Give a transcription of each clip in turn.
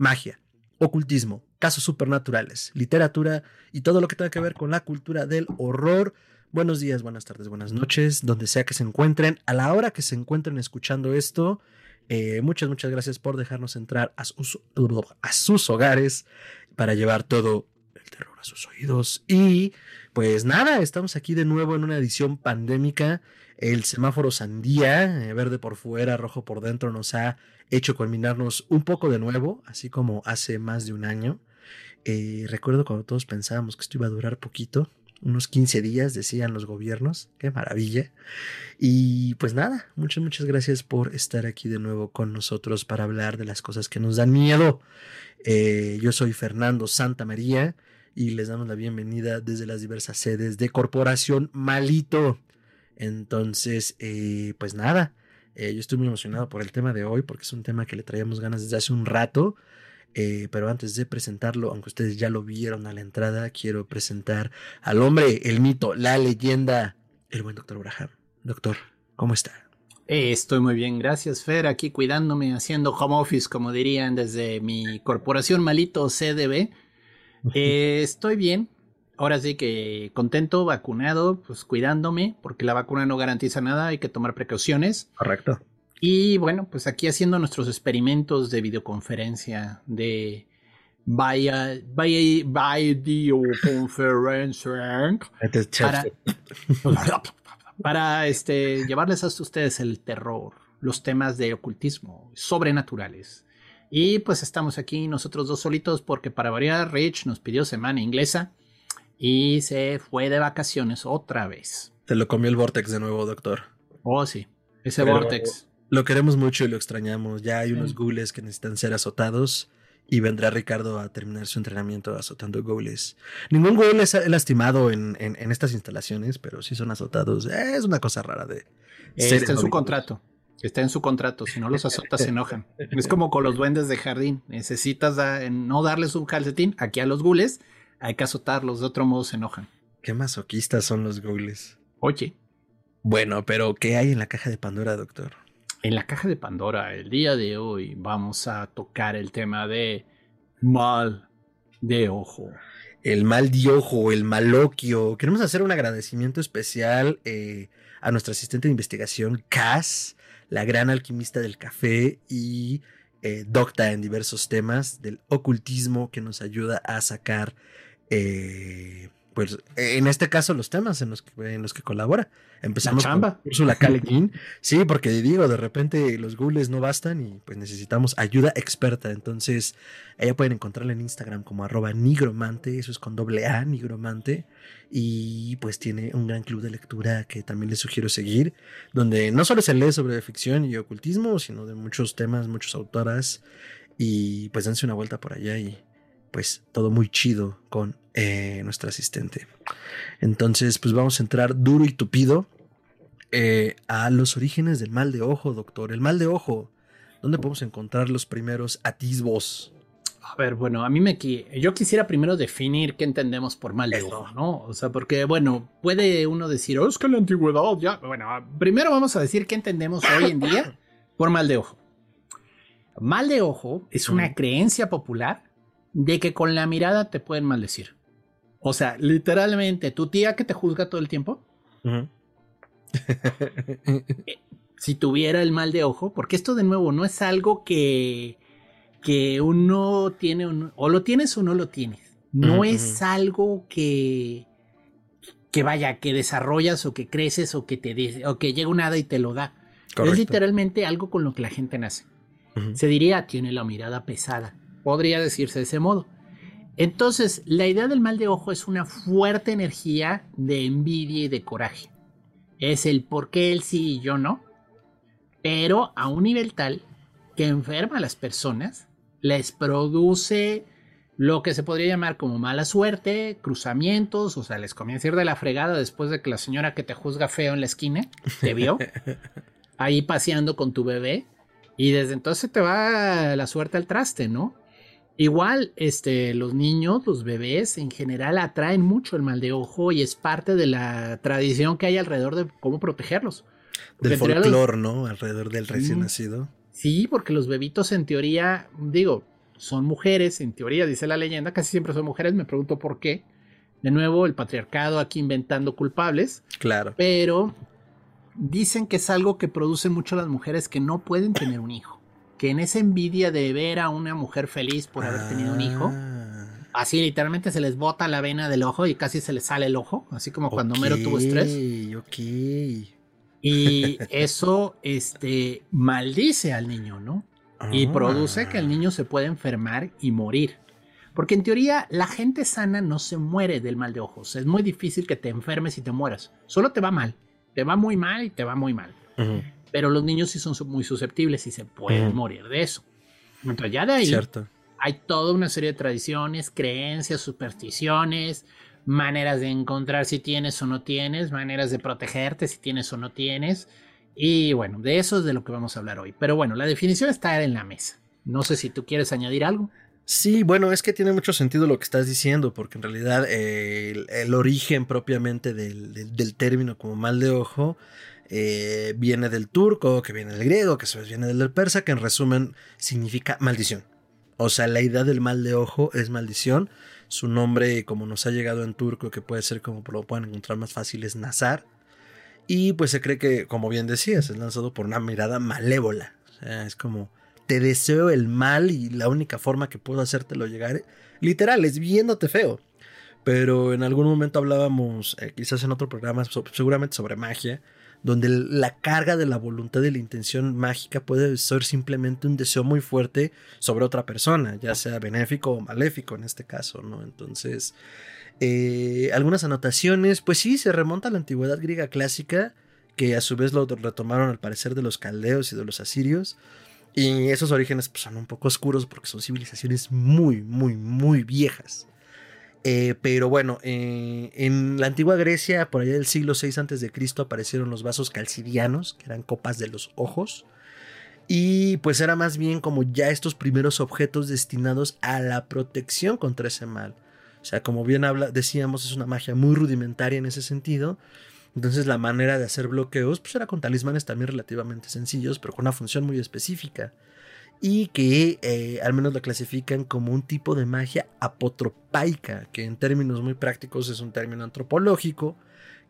magia, ocultismo, casos supernaturales, literatura y todo lo que tenga que ver con la cultura del horror. Buenos días, buenas tardes, buenas noches, donde sea que se encuentren, a la hora que se encuentren escuchando esto. Eh, muchas, muchas gracias por dejarnos entrar a sus, hogares para llevar todo terror a sus oídos. Y pues nada, estamos aquí de nuevo en una edición pandémica. El semáforo sandía, eh, verde por fuera, rojo por dentro, nos ha hecho culminarnos un poco de nuevo, así como hace más de un año. Eh, recuerdo cuando todos pensábamos que esto iba a durar poquito, unos 15 días, decían los gobiernos. Qué maravilla. Y pues nada, muchas, muchas gracias por estar aquí de nuevo con nosotros para hablar de las cosas que nos dan miedo. Eh, yo soy Fernando Santa María y les damos la bienvenida desde las diversas sedes de Corporación Malito. Entonces, eh, pues nada, eh, yo estoy muy emocionado por el tema de hoy porque es un tema que le traíamos ganas desde hace un rato. Eh, pero antes de presentarlo, aunque ustedes ya lo vieron a la entrada, quiero presentar al hombre, el mito, la leyenda, el buen doctor Abraham. Doctor, ¿cómo está? Estoy muy bien, gracias Fer, aquí cuidándome, haciendo home office, como dirían desde mi corporación malito CDB. Eh, estoy bien, ahora sí que contento, vacunado, pues cuidándome, porque la vacuna no garantiza nada, hay que tomar precauciones. Correcto. Y bueno, pues aquí haciendo nuestros experimentos de videoconferencia, de vaya, vaya, videoconferencia. para, para este, llevarles a ustedes el terror, los temas de ocultismo, sobrenaturales. Y pues estamos aquí nosotros dos solitos porque para variar Rich nos pidió semana inglesa y se fue de vacaciones otra vez. Te lo comió el Vortex de nuevo, doctor. Oh, sí, ese Vortex. Lo queremos mucho y lo extrañamos. Ya hay unos ghouls que necesitan ser azotados y vendrá Ricardo a terminar su entrenamiento azotando ghouls. Ningún ghoul es lastimado en, en, estas instalaciones, pero sí son azotados. Es una cosa rara de... Está en su contrato. Está en su contrato. Si no los azotas, se enojan. Es como con los duendes de jardín. Necesitas no darles un calcetín. Aquí a los gules hay que azotarlos. De otro modo se enojan. Qué masoquistas son los ghouls. Oye. Bueno, pero ¿qué hay en la caja de Pandora, doctor? En la caja de Pandora, el día de hoy vamos a tocar el tema de mal de ojo. El mal de ojo, el maloquio. Queremos hacer un agradecimiento especial eh, a nuestra asistente de investigación, Cass, la gran alquimista del café y eh, docta en diversos temas del ocultismo que nos ayuda a sacar, eh, pues en este caso, los temas en los que, en los que colabora. Empezamos la chamba. con la Calequín. Sí, porque digo, de repente los googles no bastan y pues necesitamos ayuda experta. Entonces, ella pueden encontrarla en Instagram como arroba nigromante, eso es con doble A, nigromante. Y pues tiene un gran club de lectura que también les sugiero seguir, donde no solo se lee sobre ficción y ocultismo, sino de muchos temas, muchas autoras. Y pues dense una vuelta por allá y pues todo muy chido con eh, nuestra asistente. Entonces, pues vamos a entrar duro y tupido eh, a los orígenes del mal de ojo, doctor. El mal de ojo, ¿dónde podemos encontrar los primeros atisbos? A ver, bueno, a mí me yo quisiera primero definir qué entendemos por mal de ojo, ¿no? O sea, porque bueno, puede uno decir, oh, es que la antigüedad ya. Bueno, primero vamos a decir qué entendemos hoy en día por mal de ojo. Mal de ojo es una creencia popular de que con la mirada te pueden maldecir. O sea, literalmente, tu tía que te juzga todo el tiempo. Eh, si tuviera el mal de ojo, porque esto de nuevo no es algo que, que uno tiene o lo tienes o no lo tienes. No es algo que, que vaya, que desarrollas o que creces o que te o que llega un hada y te lo da. Es literalmente algo con lo que la gente nace. Se diría, tiene la mirada pesada. Podría decirse de ese modo. Entonces, la idea del mal de ojo es una fuerte energía de envidia y de coraje. Es el por qué él sí y yo no, pero a un nivel tal que enferma a las personas les produce lo que se podría llamar como mala suerte, cruzamientos, o sea, les comienza a ir de la fregada después de que la señora que te juzga feo en la esquina te vio ahí paseando con tu bebé y desde entonces te va la suerte al traste, ¿no? Igual, este, los niños, los bebés en general atraen mucho el mal de ojo y es parte de la tradición que hay alrededor de cómo protegerlos. Del folclore, ¿no? Alrededor del recién nacido. Sí, porque los bebitos en teoría, digo, son mujeres, en teoría dice la leyenda, casi siempre son mujeres, me pregunto por qué. De nuevo, el patriarcado aquí inventando culpables. Claro. Pero dicen que es algo que producen mucho las mujeres que no pueden tener un hijo. Que en esa envidia de ver a una mujer feliz por haber tenido un hijo, ah. así literalmente se les bota la vena del ojo y casi se les sale el ojo, así como cuando Mero tuvo estrés. Ok. Y eso este, maldice al niño, ¿no? Y ah. produce que el niño se pueda enfermar y morir. Porque en teoría la gente sana no se muere del mal de ojos. Es muy difícil que te enfermes y te mueras. Solo te va mal. Te va muy mal y te va muy mal. Pero los niños sí son muy susceptibles y se pueden morir de eso. Entonces ya de ahí hay toda una serie de tradiciones, creencias, supersticiones, maneras de encontrar si tienes o no tienes, maneras de protegerte si tienes o no tienes. Y bueno, de eso es de lo que vamos a hablar hoy. Pero bueno, la definición está en la mesa. No sé si tú quieres añadir algo. Sí, bueno, es que tiene mucho sentido lo que estás diciendo, porque en realidad eh, el, origen propiamente del, término como mal de ojo eh, viene del turco, que viene del griego, que se viene del persa, que en resumen significa maldición. O sea, la idea del mal de ojo es maldición. Su nombre, como nos ha llegado en turco, que puede ser como lo pueden encontrar más fácil, es Nazar. Y pues se cree que, como bien decías, es lanzado por una mirada malévola. O sea, es como te deseo el mal y la única forma que puedo hacértelo llegar, literal, es viéndote feo. Pero en algún momento hablábamos, eh, quizás en otro programa, seguramente sobre magia, donde la carga de la voluntad y la intención mágica puede ser simplemente un deseo muy fuerte sobre otra persona, ya sea benéfico o maléfico en este caso, ¿no? Entonces, eh, algunas anotaciones, pues sí, se remonta a la antigüedad griega clásica, que a su vez lo retomaron al parecer de los caldeos y de los asirios, y esos orígenes pues, son un poco oscuros porque son civilizaciones muy, muy, muy viejas. Eh, pero bueno, eh, en la antigua Grecia, por allá del siglo VI a.C., aparecieron los vasos calcidianos, que eran copas de los ojos. Y pues era más bien como ya estos primeros objetos destinados a la protección contra ese mal. O sea, como bien habla, decíamos, es una magia muy rudimentaria en ese sentido. Entonces la manera de hacer bloqueos pues era con talismanes también relativamente sencillos, pero con una función muy específica. Y que eh, al menos la clasifican como un tipo de magia apotropaica, que en términos muy prácticos es un término antropológico,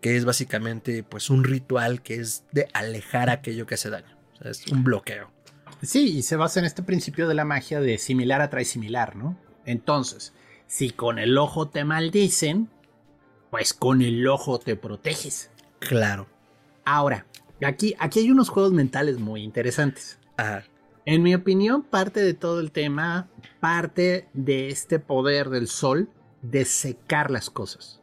que es básicamente pues un ritual que es de alejar aquello que hace daño. O sea, es un bloqueo. Sí, y se basa en este principio de la magia de similar atrae similar, ¿no? Entonces, si con el ojo te maldicen, pues con el ojo te proteges. Claro. Ahora, aquí, aquí hay unos juegos mentales muy interesantes. Ajá. En mi opinión, parte de todo el tema, parte de este poder del sol de secar las cosas.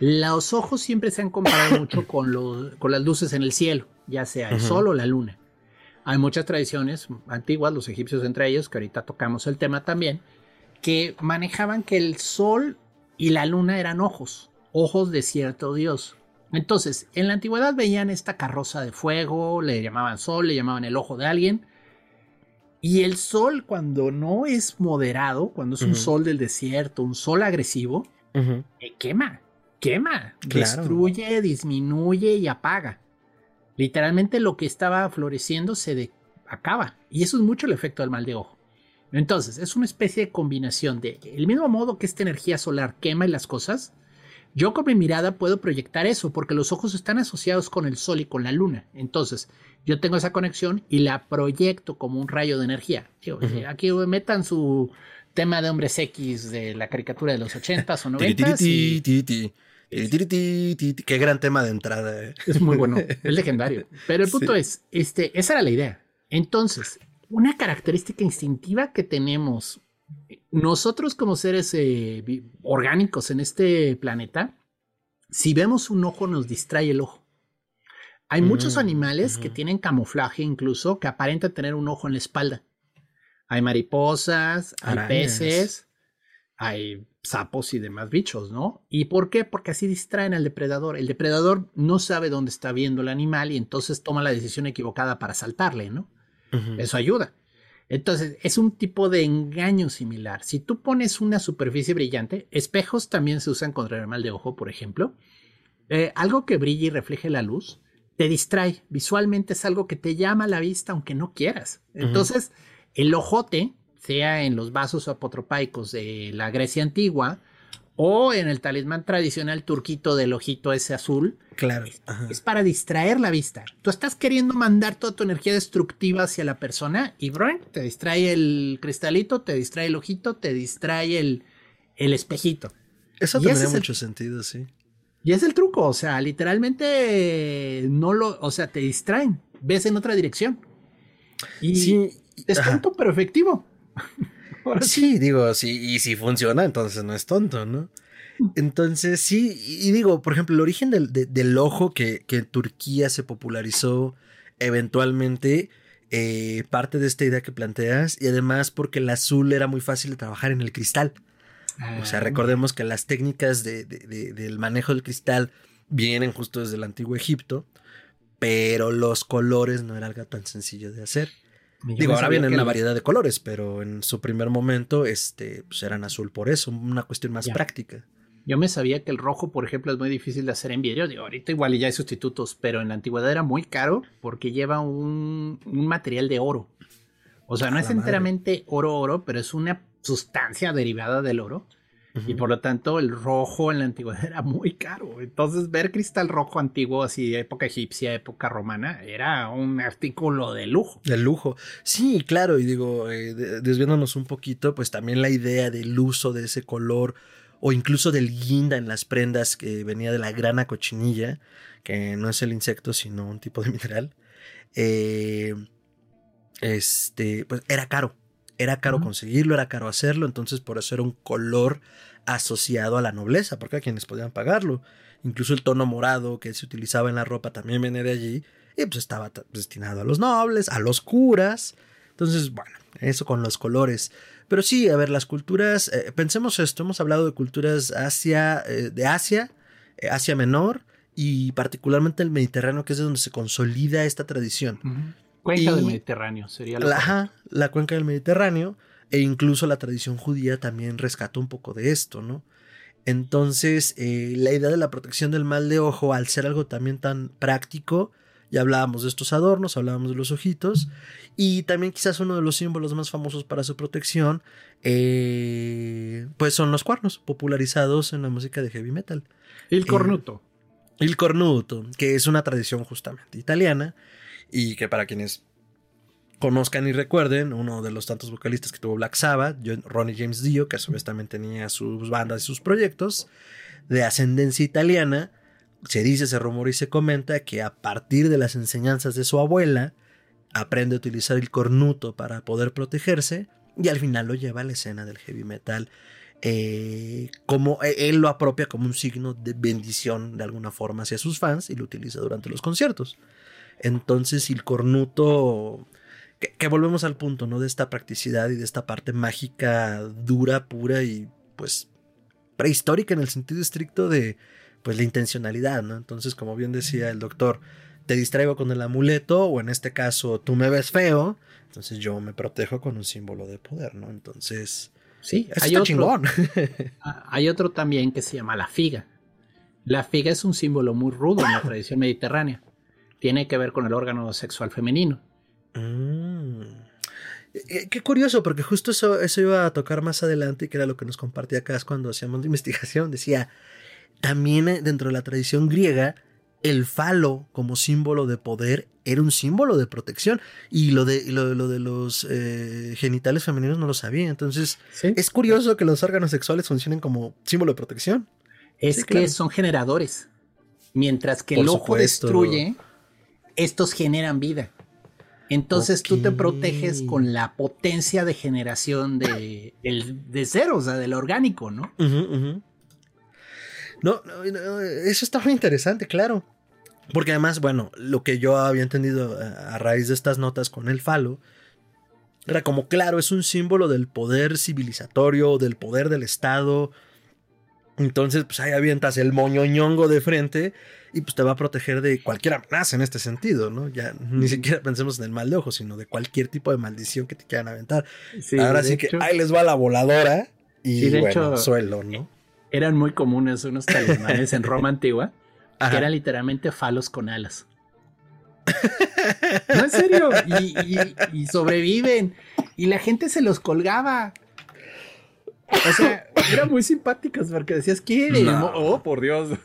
Los ojos siempre se han comparado mucho con, con las luces en el cielo, ya sea el sol o la luna. Hay muchas tradiciones antiguas, los egipcios entre ellos, que ahorita tocamos el tema también, que manejaban que el sol y la luna eran ojos ojos de cierto dios. Entonces, en la antigüedad veían esta carroza de fuego, le llamaban sol, le llamaban el ojo de alguien. Y el sol, cuando no es moderado, cuando es un sol del desierto, un sol agresivo, eh, quema, quema, destruye, disminuye y apaga. Literalmente lo que estaba floreciendo se acaba. Y eso es mucho el efecto del mal de ojo. Entonces, es una especie de combinación de el mismo modo que esta energía solar quema y las cosas, yo con mi mirada puedo proyectar eso porque los ojos están asociados con el sol y con la luna. Entonces, yo tengo esa conexión y la proyecto como un rayo de energía. Aquí metan su tema de hombres X de la caricatura de los 80s o 90s. Qué gran tema de entrada. Eh. Es muy bueno, es legendario. Pero el punto es, este, esa era la idea. Entonces, una característica instintiva que tenemos nosotros como seres eh, orgánicos en este planeta, si vemos un ojo nos distrae el ojo. Hay muchos mm, animales que tienen camuflaje incluso que aparentan tener un ojo en la espalda. Hay mariposas, hay peces, hay sapos y demás bichos, ¿no? ¿Y por qué? Porque así distraen al depredador. El depredador no sabe dónde está viendo el animal y entonces toma la decisión equivocada para saltarle, ¿no? Eso ayuda. Entonces, es un tipo de engaño similar. Si tú pones una superficie brillante, espejos también se usan contra el mal de ojo, por ejemplo. Eh, algo que brille y refleje la luz te distrae. Visualmente es algo que te llama a la vista aunque no quieras. Entonces, el ojote, sea en los vasos apotropaicos de la Grecia antigua o en el talismán tradicional turquito del ojito ese azul, claro, es, para distraer la vista. Tú estás queriendo mandar toda tu energía destructiva hacia la persona y bro, te distrae el cristalito, te distrae el ojito, te distrae el, el espejito. Eso tendría mucho sentido, sí. Y es el truco, o sea, literalmente no lo, o sea, te distraen, ves en otra dirección. Y sí, es tonto, pero efectivo. sí, digo, sí, y si funciona, entonces no es tonto, ¿no? Entonces, sí, y digo, por ejemplo, el origen del, del ojo que, que, en Turquía se popularizó eventualmente, eh, parte de esta idea que planteas, y además porque el azul era muy fácil de trabajar en el cristal. O sea, ah. recordemos que las técnicas de, del manejo del cristal vienen justo desde el antiguo Egipto, pero los colores no era algo tan sencillo de hacer. Digo, ahora vienen una variedad de colores, pero en su primer momento este, pues eran azul por eso, una cuestión más práctica. Yo me sabía que el rojo, por ejemplo, es muy difícil de hacer en vidrio. Digo, ahorita igual ya hay sustitutos, pero en la antigüedad era muy caro porque lleva un, un material de oro. O sea, no es enteramente oro oro, pero es una sustancia derivada del oro. Y por lo tanto, el rojo en la antigüedad era muy caro. Entonces, ver cristal rojo antiguo, así época egipcia, época romana, era un artículo de lujo. De lujo. Sí, claro. Y digo, eh, desviándonos un poquito, pues también la idea del uso de ese color o incluso del guinda en las prendas que venía de la grana cochinilla, que no es el insecto, sino un tipo de mineral. Eh, este, pues era caro. Era caro conseguirlo, era caro hacerlo, entonces por eso era un color asociado a la nobleza, porque a quienes podían pagarlo. Incluso el tono morado que se utilizaba en la ropa también venía de allí y pues estaba destinado a los nobles, a los curas. Entonces, bueno, eso con los colores. Pero sí, a ver, las culturas, eh, pensemos esto, hemos hablado de culturas Asia, eh, de Asia, eh, Asia Menor y particularmente el Mediterráneo, que es de donde se consolida esta tradición. Cuenca del Mediterráneo sería la, la cuenca del Mediterráneo e incluso la tradición judía también rescató un poco de esto, ¿no? Entonces, eh, la idea de la protección del mal de ojo, al ser algo también tan práctico, ya hablábamos de estos adornos, hablábamos de los ojitos, y también quizás uno de los símbolos más famosos para su protección, eh, pues son los cuernos, popularizados en la música de heavy metal. El cornuto. el cornuto, que es una tradición justamente italiana, y que para quienes conozcan y recuerden, uno de los tantos vocalistas que tuvo Black Sabbath, Ronnie James Dio, que a su vez también tenía sus bandas y sus proyectos, de ascendencia italiana, se dice, se rumora y se comenta que a partir de las enseñanzas de su abuela, aprende a utilizar el cornuto para poder protegerse y al final lo lleva a la escena del heavy metal. Eh, como e, él lo apropia como un signo de bendición de alguna forma hacia sus fans y lo utiliza durante los conciertos. Entonces el cornuto, que, volvemos al punto, ¿no? De esta practicidad y de esta parte mágica, dura, pura y pues prehistórica en el sentido estricto de pues la intencionalidad, ¿no? Entonces, como bien decía el doctor, te distraigo con el amuleto o en este caso tú me ves feo, entonces yo me protejo con un símbolo de poder, ¿no? Entonces, sí, hay otro, chingón. Ah, hay otro también que se llama la figa. La figa es un símbolo muy rudo en la tradición mediterránea tiene que ver con el órgano sexual femenino. Mm. Eh, eh, qué curioso, porque justo eso, eso iba a tocar más adelante, y que era lo que nos compartía acá cuando hacíamos la investigación. Decía, también eh, dentro de la tradición griega, el falo como símbolo de poder era un símbolo de protección y lo de, lo, de los genitales femeninos no lo sabía. Entonces, es curioso que los órganos sexuales funcionen como símbolo de protección. Es que son generadores. Mientras que el ojo destruye, estos generan vida. Entonces tú te proteges con la potencia de generación de, el, de cero, o sea, del orgánico, ¿no? No, eso está muy interesante, claro. Porque además, bueno, lo que yo había entendido a, raíz de estas notas con el falo Era como, claro, es un símbolo del poder civilizatorio, del poder del Estado. Entonces, pues ahí avientas el moñoñongo de frente y pues te va a proteger de cualquier amenaza en este sentido, ¿no? Ya ni siquiera pensemos en el mal de ojo, sino de cualquier tipo de maldición que te quieran aventar. Ahora sí que ahí les va la voladora y de bueno, suelo, ¿no? Eran muy comunes unos talismanes en Roma antigua que eran literalmente falos con alas. no, en serio. Y, sobreviven. Y la gente se los colgaba. O sea, eran muy simpáticos porque decías, ¿quién? Oh, por Dios.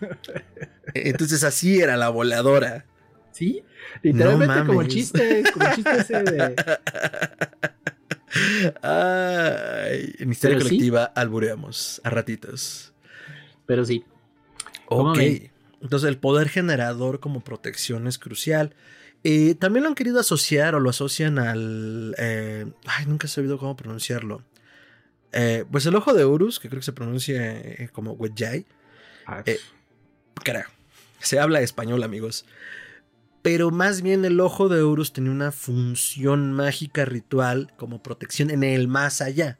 Entonces así era la voladora. Sí, literalmente como el chiste, como el chiste ese de. Ay, en historia colectiva albureamos a ratitos. Pero sí. Ok. Entonces el poder generador como protección es crucial. Eh, también lo han querido asociar o lo asocian al... Eh, ay, nunca he sabido cómo pronunciarlo. Eh, pues el ojo de Horus, que creo que se pronuncia como Wedjay. Ah, creo. Se habla español, amigos. Pero más bien el ojo de Horus tenía una función mágica ritual como protección en el más allá.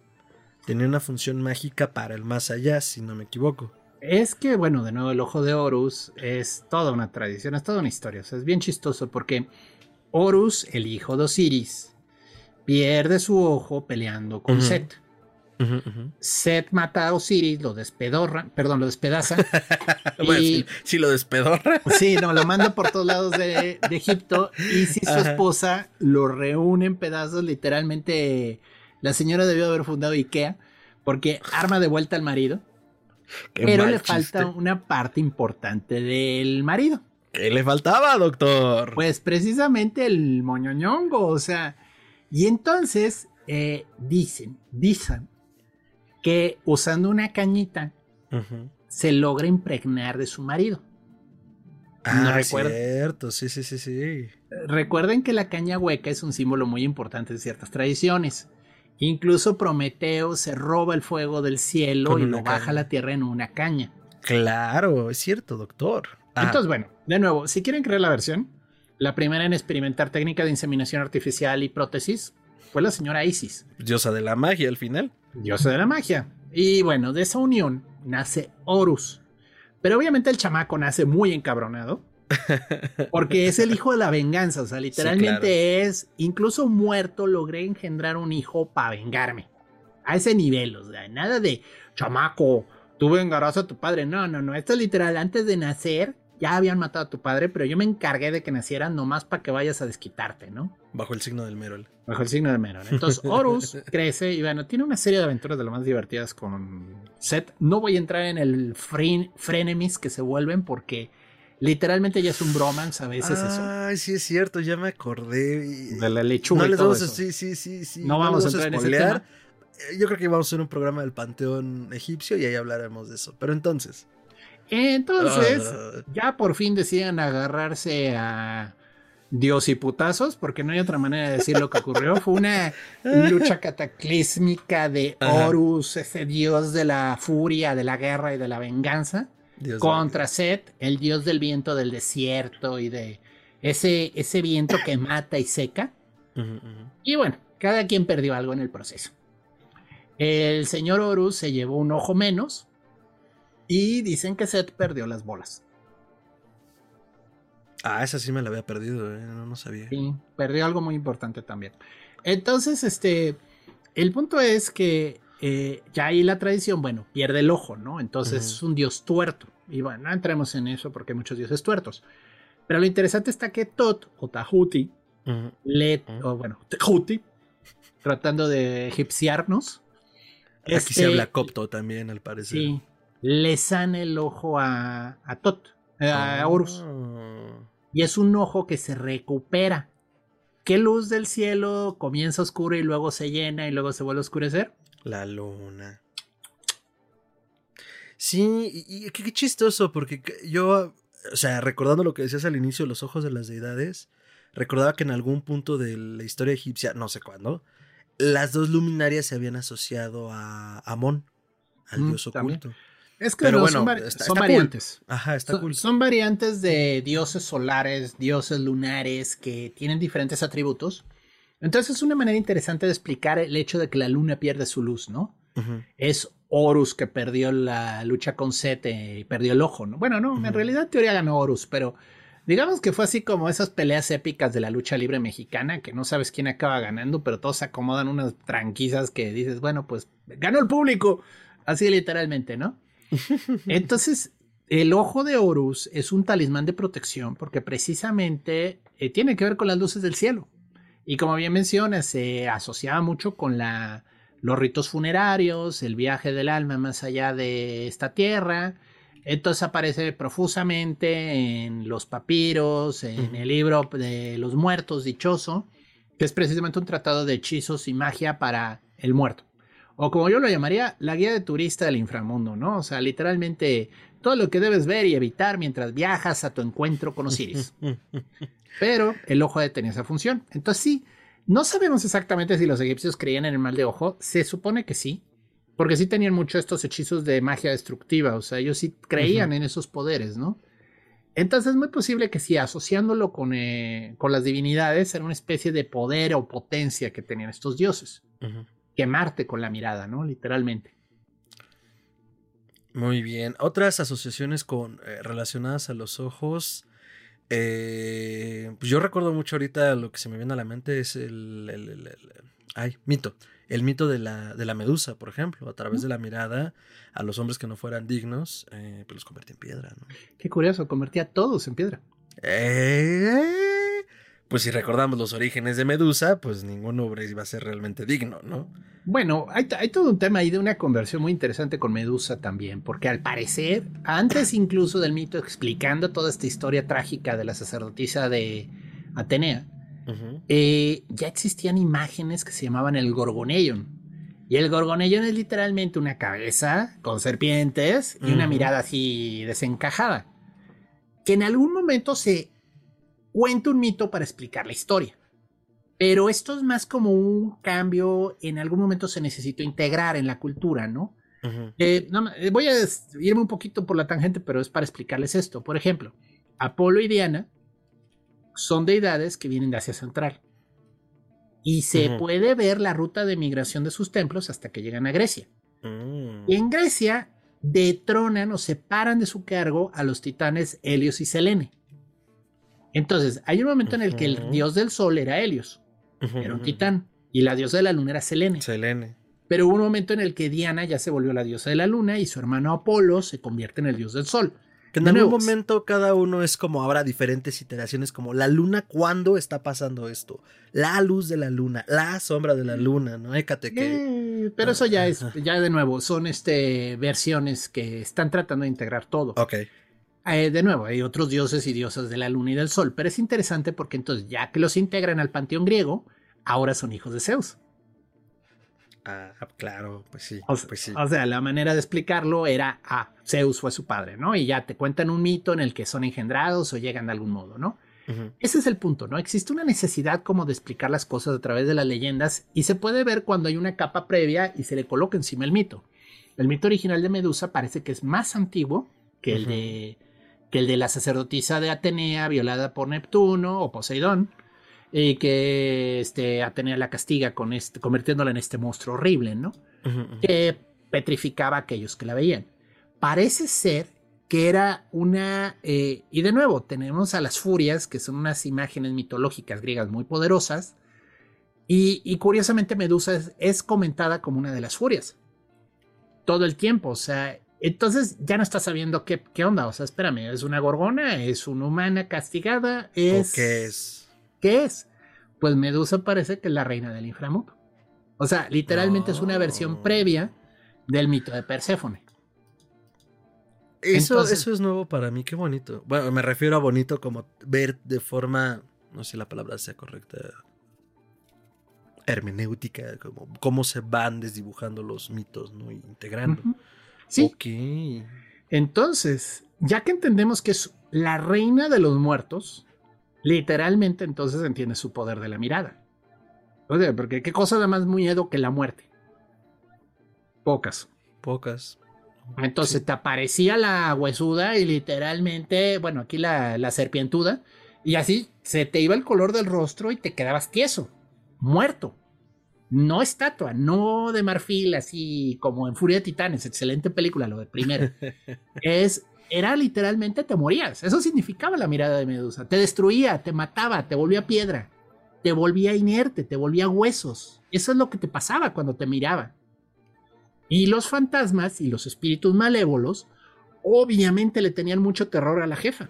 Tenía una función mágica para el más allá, si no me equivoco. Es que, bueno, de nuevo, el ojo de Horus es toda una tradición, es toda una historia. O sea, es bien chistoso porque Horus, el hijo de Osiris, pierde su ojo peleando con Set. Set mata a Osiris, lo despedorra, perdón, lo despedaza. y, si, lo despedorra. sí, no, lo manda por todos lados de, Egipto. Y si su esposa lo reúne en pedazos, literalmente la señora debió haber fundado Ikea porque arma de vuelta al marido pero le falta una parte importante del marido. ¿Qué le faltaba, doctor? Pues precisamente el moñoñongo, o sea. Y entonces eh, dicen, dicen que usando una cañita se logra impregnar de su marido. Ah, ¿No cierto, sí, sí, sí, sí. Recuerden que la caña hueca es un símbolo muy importante de ciertas tradiciones. Incluso Prometeo se roba el fuego del cielo y lo baja a la tierra en una caña. Claro, es cierto, doctor. Ah. Entonces, bueno, de nuevo, si quieren crear la versión, la primera en experimentar técnica de inseminación artificial y prótesis fue la señora Isis. Diosa de la magia al final. Diosa de la magia. Y bueno, de esa unión nace Horus. Pero obviamente el chamaco nace muy encabronado porque es el hijo de la venganza, o sea, literalmente es, incluso muerto logré engendrar un hijo para vengarme. A ese nivel, o sea, nada de chamaco, tú vengarás a tu padre. No, no, no, esto es literal, antes de nacer ya habían matado a tu padre, pero yo me encargué de que naciera nomás para que vayas a desquitarte, ¿no? Bajo el signo del Merol. Bajo el signo del Merol. Entonces, Horus crece y bueno, tiene una serie de aventuras de lo más divertidas con Seth. No voy a entrar en el frenemies que se vuelven porque Literalmente ya es un bromance a veces eso. Ay, sí es cierto, ya me acordé. De la lechuga no y todo eso. Sí, sí, sí, sí. No, vamos, a entrar en ese tema. Eh, yo creo que vamos a hacer un programa del panteón egipcio y ahí hablaremos de eso. Pero entonces. Entonces, ah. ya por fin decían agarrarse a Dios y putazos, porque no hay otra manera de decir lo que ocurrió. Fue una lucha cataclísmica de Horus, ese dios de la furia, de la guerra y de la venganza contra Set, el dios del viento del desierto y de ese, ese viento que mata y seca. Y bueno, cada quien perdió algo en el proceso. El señor Horus se llevó un ojo menos y dicen que Set perdió las bolas. Ah, esa sí me la había perdido, ¿eh? no, no sabía. Sí, perdió algo muy importante también. Entonces, este, el punto es que eh, ya ahí la tradición, bueno, pierde el ojo, ¿no? Entonces es un dios tuerto. Y bueno, no entremos en eso porque hay muchos dioses tuertos. Pero lo interesante está que Tot o Tahuti, le, o bueno, Tahuti, tratando de egipciarnos. Aquí se este, habla copto también, al parecer. Sí, le sana el ojo a, a Tot, a Horus. Ah. Y es un ojo que se recupera. ¿Qué luz del cielo comienza oscura y luego se llena y luego se vuelve a oscurecer? La luna. Sí, y, qué, chistoso, porque yo, o sea, recordando lo que decías al inicio, los ojos de las deidades, recordaba que en algún punto de la historia egipcia, no sé cuándo, las dos luminarias se habían asociado a Amón, al dios oculto. Es que bueno, son, variantes. Ajá, está cool. Son variantes de dioses solares, dioses lunares que tienen diferentes atributos. Entonces es una manera interesante de explicar el hecho de que la luna pierde su luz, ¿no? Es Horus que perdió la lucha con Sete y perdió el ojo, ¿no? Bueno, no, en realidad en teoría ganó Horus, pero digamos que fue así como esas peleas épicas de la lucha libre mexicana, que no sabes quién acaba ganando, pero todos se acomodan unas tranquisas que dices, bueno, pues ganó el público, así literalmente, ¿no? Entonces, el ojo de Horus es un talismán de protección porque precisamente eh, tiene que ver con las luces del cielo. Y como bien mencionas, se asociaba mucho con la, los ritos funerarios, el viaje del alma más allá de esta tierra. Entonces aparece profusamente en los papiros, en el libro de los muertos dichoso, que es precisamente un tratado de hechizos y magia para el muerto. O como yo lo llamaría, la guía de turista del inframundo, ¿no? O sea, literalmente todo lo que debes ver y evitar mientras viajas a tu encuentro con Osiris. Pero el ojo tenía esa función. Entonces sí, no sabemos exactamente si los egipcios creían en el mal de ojo. Se supone que sí, porque sí tenían mucho estos hechizos de magia destructiva. O sea, ellos sí creían en esos poderes, ¿no? Entonces es muy posible que sí, asociándolo con, eh, con las divinidades, era una especie de poder o potencia que tenían estos dioses. Quemarte con la mirada, ¿no? Literalmente. Muy bien. Otras asociaciones con eh, relacionadas a los ojos. Eh, pues yo recuerdo mucho ahorita lo que se me viene a la mente es el, ay, mito. El mito de la, de la medusa, por ejemplo, a través de la mirada a los hombres que no fueran dignos, eh, pues los convertía en piedra, ¿no? Qué curioso, convertía a todos en piedra. Eh, pues si recordamos los orígenes de Medusa, pues ningún hombre iba a ser realmente digno, ¿no? Bueno, hay, todo un tema ahí de una conversión muy interesante con Medusa también, porque al parecer, antes incluso del mito explicando toda esta historia trágica de la sacerdotisa de Atenea, eh, ya existían imágenes que se llamaban el Gorgoneion. Y el Gorgoneion es literalmente una cabeza con serpientes y una mirada así desencajada, que en algún momento se cuenta un mito para explicar la historia. Pero esto es más como un cambio, en algún momento se necesitó integrar en la cultura, ¿no? Eh, eh, voy a irme un poquito por la tangente, pero es para explicarles esto. Por ejemplo, Apolo y Diana son deidades que vienen de Asia Central. Y se puede ver la ruta de migración de sus templos hasta que llegan a Grecia. Y en Grecia detronan o separan de su cargo a los titanes Helios y Selene. Entonces, hay un momento en el que el dios del sol era Helios era un titán. Y la diosa de la luna era Selene. Selene. Pero hubo un momento en el que Diana ya se volvió la diosa de la luna y su hermano Apolo se convierte en el dios del sol. Que en algún momento cada uno es como ahora diferentes iteraciones, como la luna, ¿cuándo está pasando esto? La luz de la luna, la sombra de la luna, ¿no? Écate que. Eh, pero eso ya es, ya de nuevo, son este, versiones que están tratando de integrar todo. Ok. Eh, de nuevo, hay otros dioses y diosas de la luna y del sol, pero es interesante porque entonces, ya que los integran al panteón griego, ahora son hijos de Zeus. Ah, claro, pues sí, o, pues sí. O sea, la manera de explicarlo era, ah, Zeus fue su padre, ¿no? Y ya te cuentan un mito en el que son engendrados o llegan de algún modo, ¿no? Ese es el punto, ¿no? Existe una necesidad como de explicar las cosas a través de las leyendas y se puede ver cuando hay una capa previa y se le coloca encima el mito. El mito original de Medusa parece que es más antiguo que el de que el de la sacerdotisa de Atenea violada por Neptuno o Poseidón, y que este, Atenea la castiga con este, convirtiéndola en este monstruo horrible, ¿no? Que petrificaba a aquellos que la veían. Parece ser que era una... Eh, y de nuevo, tenemos a las furias, que son unas imágenes mitológicas griegas muy poderosas, y, curiosamente Medusa es, es, comentada como una de las furias. Todo el tiempo, o sea, entonces ya no estás sabiendo qué, qué onda. O sea, espérame, ¿es una gorgona? ¿Es una humana castigada? ¿Es... qué es? ¿Qué es? Pues Medusa parece que es la reina del inframundo. O sea, literalmente es una versión oh. previa del mito de Perséfone. Eso, eso es nuevo para mí, qué bonito. Bueno, me refiero a bonito como ver de forma, no sé si la palabra sea correcta, hermenéutica, como cómo se van desdibujando los mitos, ¿no? integrando. Sí. Entonces, ya que entendemos que es la reina de los muertos, literalmente entonces entiende su poder de la mirada. O sea, porque qué cosa da más miedo que la muerte. Pocas. Pocas. Entonces te aparecía la huesuda y literalmente, bueno, aquí la, la serpientuda, y así se te iba el color del rostro y te quedabas tieso. muerto. No estatua, no de marfil, así como en Furia de Titanes, excelente película, lo de primero. es, era literalmente te morías. Eso significaba la mirada de Medusa. Te destruía, te mataba, te volvía piedra, te volvía inerte, te volvía huesos. Eso es lo que te pasaba cuando te miraba. Y los fantasmas y los espíritus malévolos, obviamente le tenían mucho terror a la jefa.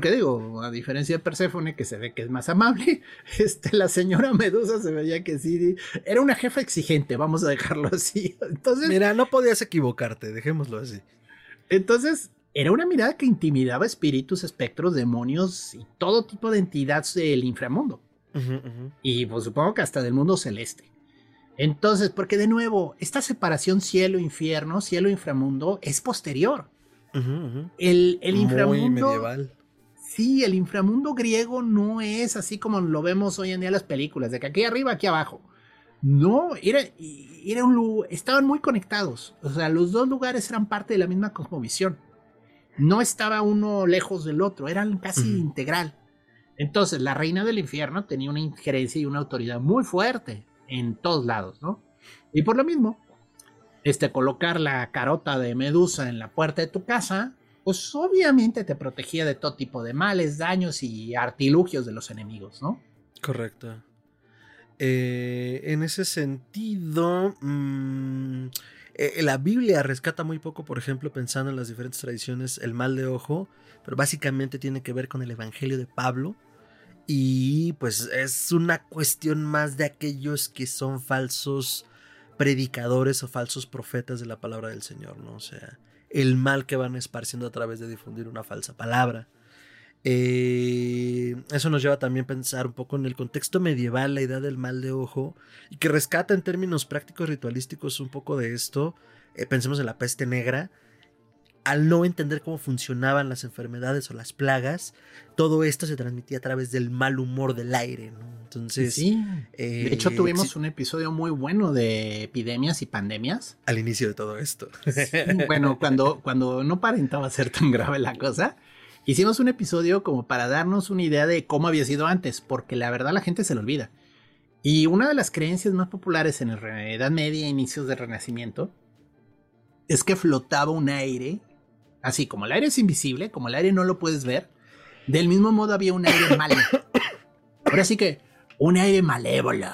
Que digo, a diferencia de Perséfone, que se ve que es más amable, este, la señora Medusa se veía que sí, era una jefa exigente, vamos a dejarlo así. Entonces, Mira, no podías equivocarte, dejémoslo así. Entonces, era una mirada que intimidaba espíritus, espectros, demonios y todo tipo de entidades del inframundo. Y pues supongo que hasta del mundo celeste. Entonces, porque de nuevo, esta separación cielo-infierno, cielo-inframundo, es posterior. El, el inframundo. Muy medieval. Sí, el inframundo griego no es así como lo vemos hoy en día en las películas, de que aquí arriba, aquí abajo. No, era, era un estaban muy conectados. O sea, los dos lugares eran parte de la misma cosmovisión. No estaba uno lejos del otro, eran casi integral. Entonces, la reina del infierno tenía una injerencia y una autoridad muy fuerte en todos lados, ¿no? Y por lo mismo, este, colocar la carota de Medusa en la puerta de tu casa pues obviamente te protegía de todo tipo de males, daños y artilugios de los enemigos, ¿no? Correcto. Eh, en ese sentido, mm, eh, la Biblia rescata muy poco, por ejemplo, pensando en las diferentes tradiciones, el mal de ojo, pero básicamente tiene que ver con el Evangelio de Pablo. Y pues es una cuestión más de aquellos que son falsos predicadores o falsos profetas de la palabra del Señor, ¿no? O sea, el mal que van esparciendo a través de difundir una falsa palabra. Eh, eso nos lleva también a pensar un poco en el contexto medieval, la idea del mal de ojo, y que rescata en términos prácticos ritualísticos un poco de esto. Eh, pensemos en la peste negra, al no entender cómo funcionaban las enfermedades o las plagas, todo esto se transmitía a través del mal humor del aire, Entonces. Sí. de hecho, eh, tuvimos un episodio muy bueno de epidemias y pandemias. Al inicio de todo esto. bueno, cuando, cuando no parentaba ser tan grave la cosa, hicimos un episodio como para darnos una idea de cómo había sido antes, porque la verdad la gente se lo olvida. Y una de las creencias más populares en la Edad Media e inicios del Renacimiento es que flotaba un aire Así como el aire es invisible, como el aire no lo puedes ver, del mismo modo había un aire malo. Ahora sí que, un aire malévolo.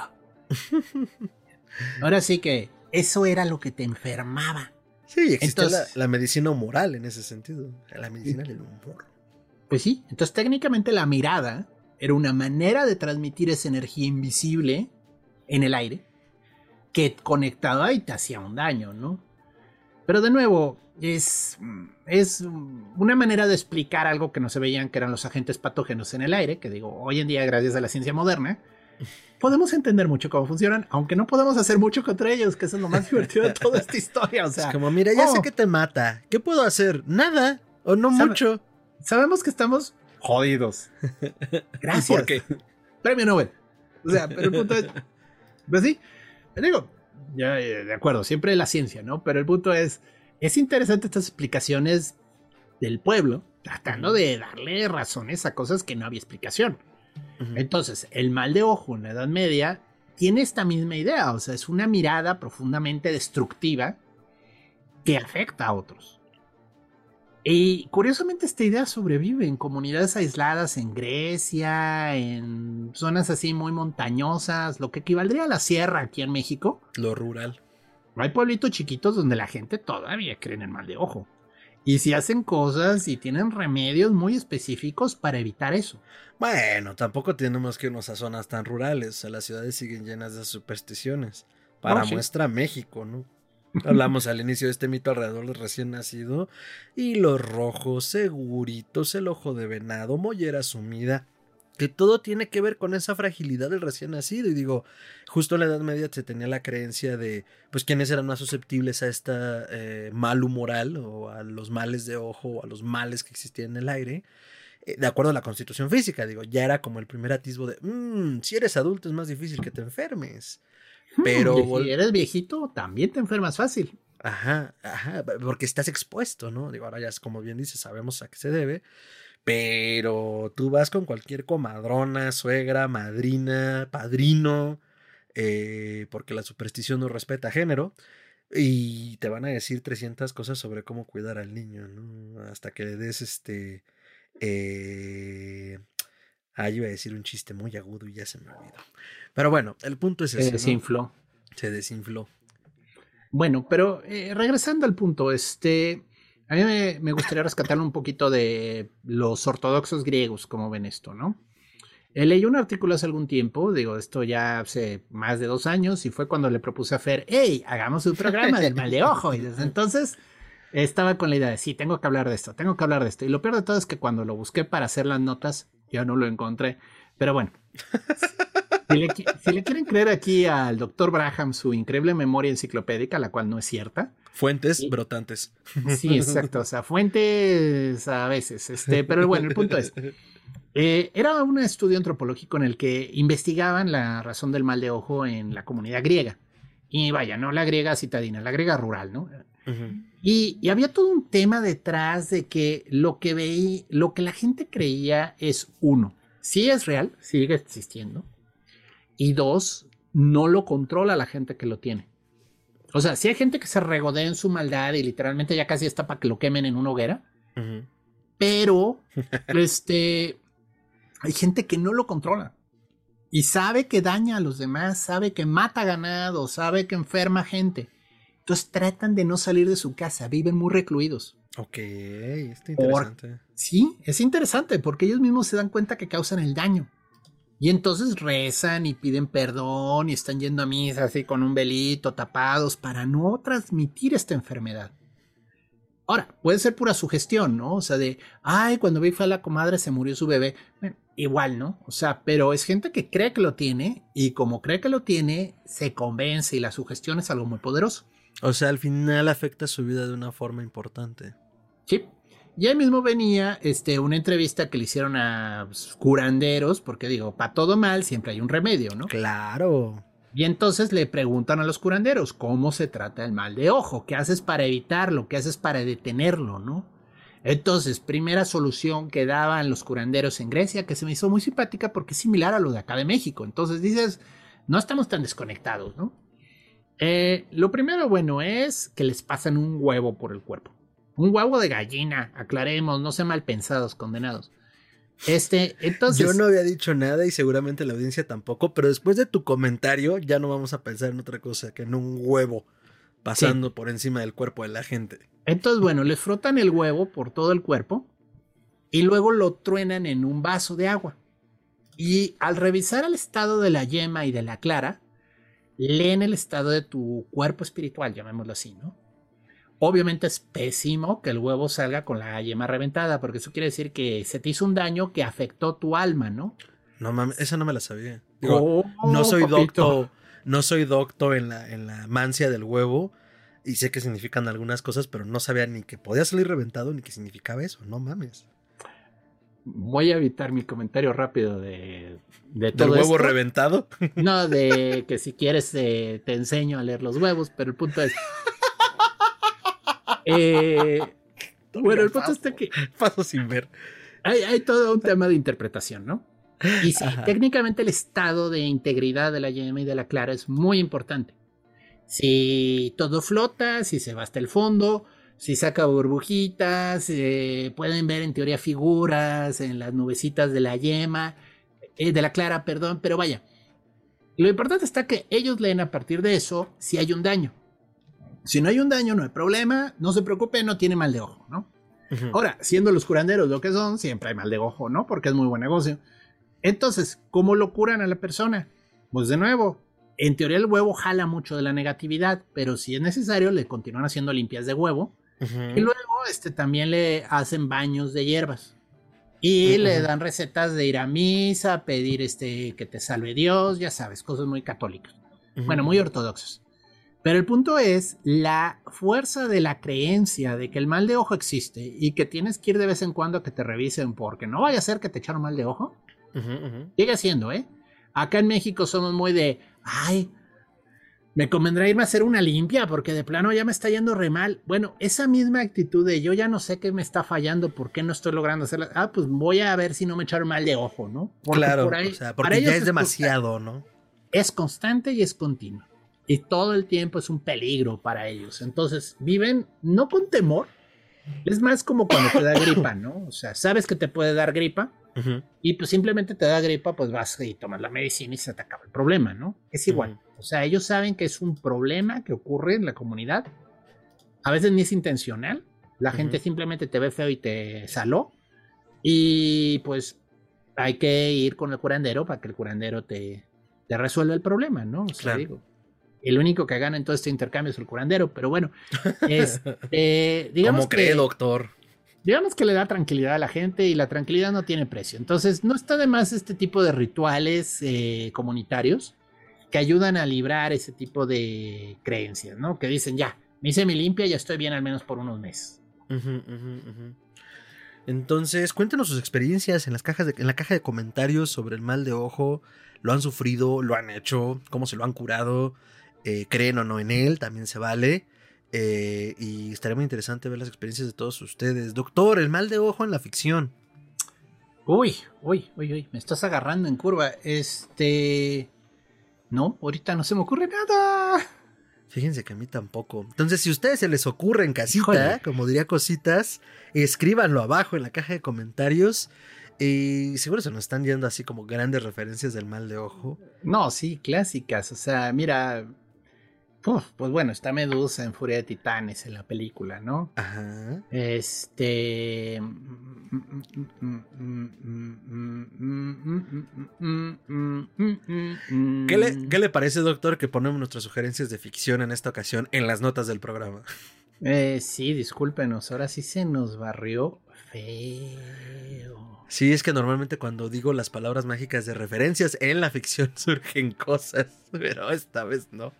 Ahora sí que, eso era lo que te enfermaba. Sí, existe la, medicina moral en ese sentido, la medicina del humor. Pues sí, entonces técnicamente la mirada era una manera de transmitir esa energía invisible en el aire que conectado ahí te hacía un daño, ¿no? Pero de nuevo, es, es una manera de explicar algo que no se veían, que eran los agentes patógenos en el aire, que digo, hoy en día, gracias a la ciencia moderna, podemos entender mucho cómo funcionan, aunque no podemos hacer mucho contra ellos, que eso es lo más divertido de toda esta historia. O sea, es como, mira, ya sé oh. que te mata. ¿Qué puedo hacer? Nada, o no mucho. Sabemos que estamos jodidos. Gracias. ¿Por qué? Premio Nobel. O sea, pero el punto es. Pues sí, digo, ya, eh, de acuerdo, siempre la ciencia, ¿no? Pero el punto es es interesante estas explicaciones del pueblo, tratando de darle razones a cosas que no había explicación. Entonces, el mal de ojo en la Edad Media tiene esta misma idea, o sea, es una mirada profundamente destructiva que afecta a otros. Y curiosamente esta idea sobrevive en comunidades aisladas en Grecia, en zonas así muy montañosas, lo que equivaldría a la sierra aquí en México. Lo rural. Hay pueblitos chiquitos donde la gente todavía cree en el mal de ojo. Y si hacen cosas y tienen remedios muy específicos para evitar eso. Bueno, tampoco tenemos que irnos a zonas tan rurales. las ciudades siguen llenas de supersticiones. Para muestra México, ¿no? Hablamos al inicio de este mito alrededor del recién nacido. Y los rojos, seguritos, el ojo de venado, mollera sumida que todo tiene que ver con esa fragilidad del recién nacido. Y digo, justo en la Edad Media se tenía la creencia de, pues, quiénes eran más susceptibles a esta eh, mal humoral o a los males de ojo o a los males que existían en el aire. Eh, de acuerdo a la constitución física, digo, ya era como el primer atisbo de, mmm, si eres adulto es más difícil que te enfermes. Hmm, Pero si eres viejito, también te enfermas fácil. Ajá, ajá, porque estás expuesto, ¿no? Digo, ahora ya es como bien dice, sabemos a qué se debe Pero tú vas con cualquier comadrona, suegra, madrina, padrino, eh, porque la superstición no respeta género, y te van a decir 300 cosas sobre cómo cuidar al niño, ¿no? Hasta que le des este... Eh, ah, iba a decir un chiste muy agudo y ya se me olvidó. Pero bueno, el punto es ese. Se desinfló. Se desinfló. Bueno, pero eh, regresando al punto, este, a mí me, gustaría rescatar un poquito de los ortodoxos griegos, cómo ven esto, ¿no? Eh, leí un artículo hace algún tiempo, digo, esto ya hace más de dos años, y fue cuando le propuse a Fer, hey, hagamos un programa del mal de ojo. Y desde entonces estaba con la idea de, sí, tengo que hablar de esto, tengo que hablar de esto. Y lo peor de todo es que cuando lo busqué para hacer las notas, ya no lo encontré. Pero bueno, si le, quieren creer aquí al doctor Braham su increíble memoria enciclopédica, la cual no es cierta. Fuentes brotantes. Sí, exacto. O sea, fuentes a veces. Este, pero bueno, el punto es. Eh, era un estudio antropológico en el que investigaban la razón del mal de ojo en la comunidad griega. Y vaya, no la griega citadina, la griega rural, ¿no? y, y, había todo un tema detrás de que lo que veía, lo que la gente creía es uno, sí es real, sigue existiendo, y dos, no lo controla la gente que lo tiene. O sea, si hay gente que se regodea en su maldad y literalmente ya casi está para que lo quemen en una hoguera. Pero, este, hay gente que no lo controla. Y sabe que daña a los demás, sabe que mata ganado, sabe que enferma gente. Entonces tratan de no salir de su casa, viven muy recluidos. Ok, está interesante. sí, es interesante porque ellos mismos se dan cuenta que causan el daño. Y entonces rezan y piden perdón y están yendo a misa así con un velito tapados para no transmitir esta enfermedad. Ahora, puede ser pura sugestión, ¿no? O sea, de, ay, cuando vi fue a la comadre se murió su bebé. igual, ¿no? O sea, pero es gente que cree que lo tiene y como cree que lo tiene, se convence y la sugestión es algo muy poderoso. O sea, al final afecta su vida de una forma importante. Sí, y ahí mismo venía este, una entrevista que le hicieron a pues, curanderos, porque digo, para todo mal siempre hay un remedio, ¿no? Claro. Y entonces le preguntan a los curanderos cómo se trata el mal de ojo, qué haces para evitarlo, qué haces para detenerlo, ¿no? Entonces, primera solución que daban los curanderos en Grecia, que se me hizo muy simpática porque es similar a lo de acá de México. Entonces dices, no estamos tan desconectados, ¿no? Eh, lo primero, bueno, es que les pasan un huevo por el cuerpo. Un huevo de gallina, aclaremos, no sean mal pensados, condenados. Este, entonces. Yo no había dicho nada y seguramente la audiencia tampoco, pero después de tu comentario ya no vamos a pensar en otra cosa que en un huevo pasando por encima del cuerpo de la gente. Entonces, bueno, le frotan el huevo por todo el cuerpo y luego lo truenan en un vaso de agua. Y al revisar el estado de la yema y de la clara, leen el estado de tu cuerpo espiritual, llamémoslo así, ¿no? Obviamente es pésimo que el huevo salga con la yema reventada, porque eso quiere decir que se te hizo un daño que afectó tu alma, ¿no? No mames, esa no me la sabía. Oh, no soy doctor, no soy doctor en la, en la mancia del huevo y sé que significan algunas cosas, pero no sabía ni que podía salir reventado ni que significaba eso, no mames. Voy a evitar mi comentario rápido de, de todo ¿Del huevo reventado? No, de que si quieres eh, te enseño a leer los huevos, pero el punto es eh, bueno, el punto está que. Paso sin ver. Hay, todo un tema de interpretación, ¿no? Y sí, técnicamente el estado de integridad de la yema y de la clara es muy importante. Si todo flota, si se va hasta el fondo, si saca burbujitas, eh, pueden ver en teoría figuras en las nubecitas de la yema, eh, de la clara, perdón, pero vaya. Lo importante está que ellos leen a partir de eso si hay un daño. Si no hay un daño, no hay problema, no se preocupe, no tiene mal de ojo, ¿no? Ahora, siendo los curanderos lo que son, siempre hay mal de ojo, ¿no? Porque es muy buen negocio. Entonces, ¿cómo lo curan a la persona? Pues de nuevo, en teoría el huevo jala mucho de la negatividad, pero si es necesario le continúan haciendo limpias de huevo. Y luego este, también le hacen baños de hierbas. Y le dan recetas de ir a misa, pedir este, que te salve Dios, ya sabes, cosas muy católicas. Bueno, muy ortodoxas. Pero el punto es la fuerza de la creencia de que el mal de ojo existe y que tienes que ir de vez en cuando a que te revisen porque no vaya a ser que te echaron mal de ojo. Sigue siendo, ¿eh? Acá en México somos muy de, ay, me convendrá irme a hacer una limpia porque de plano ya me está yendo re mal. Bueno, esa misma actitud de yo ya no sé qué me está fallando, por qué no estoy logrando hacerla. Ah, pues voy a ver si no me echaron mal de ojo, ¿no? claro, o sea, porque ya es demasiado, ¿no? Es constante y es continuo. Y todo el tiempo es un peligro para ellos. Entonces viven no con temor, es más como cuando te da gripa, ¿no? O sea, sabes que te puede dar gripa, y pues simplemente te da gripa, pues vas y tomas la medicina y se te acaba el problema, ¿no? Es igual. O sea, ellos saben que es un problema que ocurre en la comunidad. A veces ni es intencional. La gente simplemente te ve feo y te saló. Y pues hay que ir con el curandero para que el curandero te, te resuelva el problema, ¿no? O sea, digo, el único que gana en todo este intercambio es el curandero, pero bueno, es, este, digamos ¿Cómo cree, doctor? digamos que le da tranquilidad a la gente y la tranquilidad no tiene precio. Entonces, no está de más este tipo de rituales eh, comunitarios que ayudan a librar ese tipo de creencias, ¿no? Que dicen, ya, me hice mi limpia y ya estoy bien al menos por unos meses. Entonces, cuéntenos sus experiencias en, las cajas de, en la caja de comentarios sobre el mal de ojo. ¿Lo han sufrido? ¿Lo han hecho? ¿Cómo se lo han curado? Eh, ¿Creen o no en él? También se vale. Eh, y estaría muy interesante ver las experiencias de todos ustedes. Doctor, el mal de ojo en la ficción. Uy, uy, uy, uy, me estás agarrando en curva. Este. No, ahorita no se me ocurre nada. Fíjense que a mí tampoco. Entonces, si a ustedes se les ocurre en casita, como diría cositas, escríbanlo abajo en la caja de comentarios. Y seguro se nos están yendo así como grandes referencias del mal de ojo. No, sí, clásicas. O sea, mira, pues bueno, está Medusa en Furia de Titanes en la película, ¿no? Ajá. Este. ¿Qué le, parece, doctor, que ponemos nuestras sugerencias de ficción en esta ocasión en las notas del programa? Eh, sí, discúlpenos, ahora sí se nos barrió feo. Sí, es que normalmente cuando digo las palabras mágicas de referencias en la ficción surgen cosas, pero esta vez no.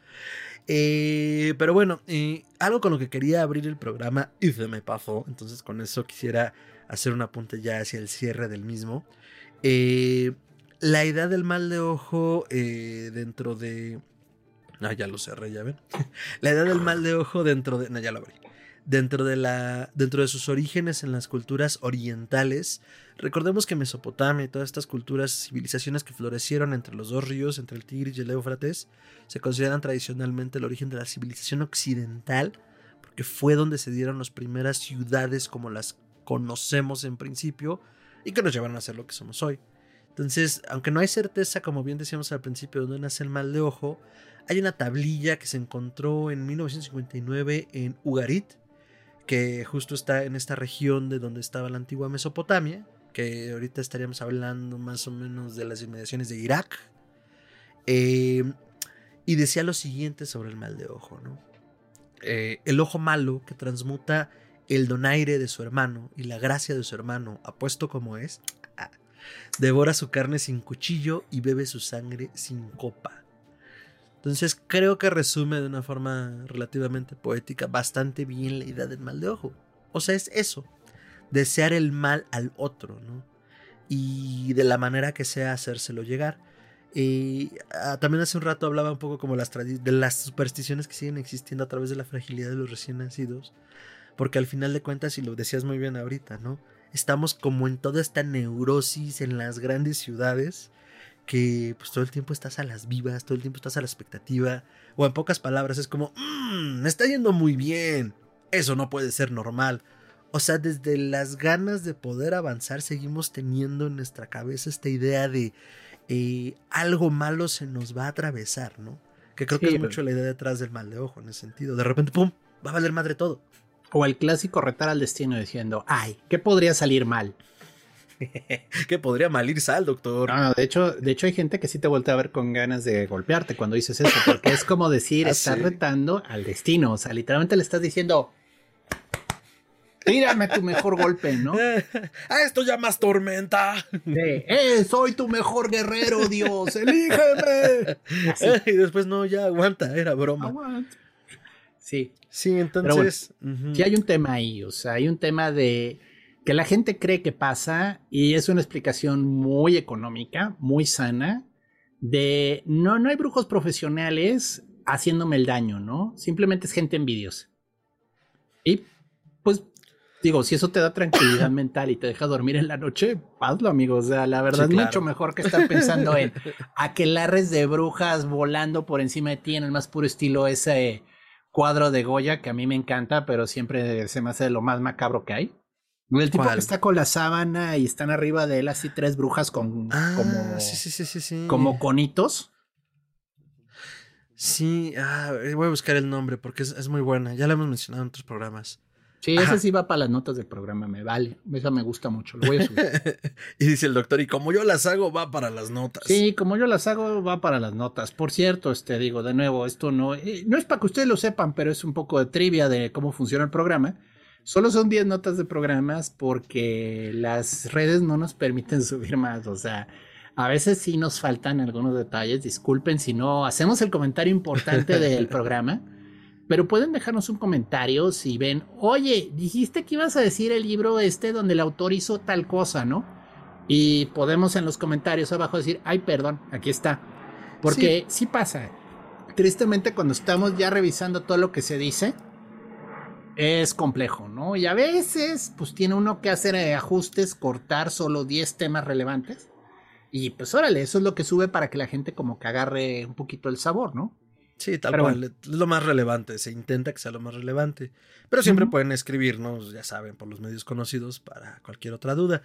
Eh, pero bueno, eh, algo con lo que quería abrir el programa y se me pasó. Entonces con eso quisiera hacer un apunte ya hacia el cierre del mismo. Eh, la idea del mal de ojo dentro de... Ah, ya lo cerré, ya ven. la idea del mal de ojo dentro de... No, ya lo abrí dentro de, la, dentro de sus orígenes en las culturas orientales. Recordemos que Mesopotamia y todas estas culturas, civilizaciones que florecieron entre los dos ríos, entre el Tigris y el Éufrates, se consideran tradicionalmente el origen de la civilización occidental, porque fue donde se dieron las primeras ciudades como las conocemos en principio y que nos llevaron a ser lo que somos hoy. Entonces, aunque no hay certeza, como bien decíamos al principio, de dónde nace el mal de ojo, hay una tablilla que se encontró en 1959 en Ugarit, que justo está en esta región de donde estaba la antigua Mesopotamia, que ahorita estaríamos hablando más o menos de las inmediaciones de Irak. Eh, y decía lo siguiente sobre el mal de ojo, ¿no? Eh, el ojo malo que transmuta el donaire de su hermano y la gracia de su hermano, apuesto como es, devora su carne sin cuchillo y bebe su sangre sin copa. Entonces creo que resume de una forma relativamente poética bastante bien la idea del mal de ojo. O sea, es eso, desear el mal al otro, ¿no? Y de la manera que sea hacérselo llegar. Ah, también hace un rato hablaba un poco como las de las supersticiones que siguen existiendo a través de la fragilidad de los recién nacidos. Porque al final de cuentas, y lo decías muy bien ahorita, ¿no? Estamos como en toda esta neurosis en las grandes ciudades que pues todo el tiempo estás a las vivas, todo el tiempo estás a la expectativa, o en pocas palabras es como, mmm, me está yendo muy bien, eso no puede ser normal. O sea, desde las ganas de poder avanzar seguimos teniendo en nuestra cabeza esta idea de eh, algo malo se nos va a atravesar, ¿no? Que creo que es mucho la idea detrás del mal de ojo en ese sentido. De repente, ¡pum! Va a valer madre todo. O el clásico retar al destino diciendo, ay, ¿qué podría salir mal? que podría malir sal, doctor. No, de hecho, de hecho hay gente que sí te vuelve a ver con ganas de golpearte cuando dices eso, porque es como decir, ah, estás retando al destino, o sea, literalmente le estás diciendo, tírame tu mejor golpe, ¿no? A esto llamas tormenta. eh, soy tu mejor guerrero, Dios, elígeme. Y después no, ya aguanta, era broma. Aguanta. Sí. Sí, entonces. Sí hay un tema ahí, o sea, hay un tema de que la gente cree que pasa y es una explicación muy económica, muy sana, de no, no hay brujos profesionales, haciéndome el daño, ¿no? Simplemente es gente envidiosa. Y pues digo, si eso te da tranquilidad mental y te deja dormir en la noche, hazlo, amigo. O sea, la verdad es mucho mejor que estar pensando en aquelarres de brujas volando por encima de ti en el más puro estilo ese cuadro de Goya que a mí me encanta, pero siempre se me hace lo más macabro que hay. El tipo que está con la sábana y están arriba de él así tres brujas con Ah, como, sí, sí, sí, como conitos. Sí, ah, voy a buscar el nombre porque es, es muy buena. Ya la hemos mencionado en otros programas. Sí, Ajá. ese sí va para las notas del programa, me vale. Esa me gusta mucho, lo voy a subir. y dice el doctor, y como yo las hago, va para las notas. Sí, como yo las hago, va para las notas. Por cierto, este digo, de nuevo, esto no, eh, no es para que ustedes lo sepan, pero es un poco de trivia de cómo funciona el programa. Solo son 10 notas de programas porque las redes no nos permiten subir más. O sea, a veces sí nos faltan algunos detalles. Disculpen si no hacemos el comentario importante del programa. Pero pueden dejarnos un comentario si ven, oye, dijiste que ibas a decir el libro este donde el autor hizo tal cosa, ¿no? Y podemos en los comentarios abajo decir, ay, perdón, aquí está. Porque sí, pasa. Tristemente, cuando estamos ya revisando todo lo que se dice, es complejo, ¿no? Y a veces, pues tiene uno que hacer eh, ajustes, cortar solo 10 temas relevantes. Y pues órale, eso es lo que sube para que la gente como que agarre un poquito el sabor, ¿no? Sí, tal Pero cual. Es lo más relevante. Se intenta que sea lo más relevante. Pero siempre pueden escribirnos, ya saben, por los medios conocidos para cualquier otra duda.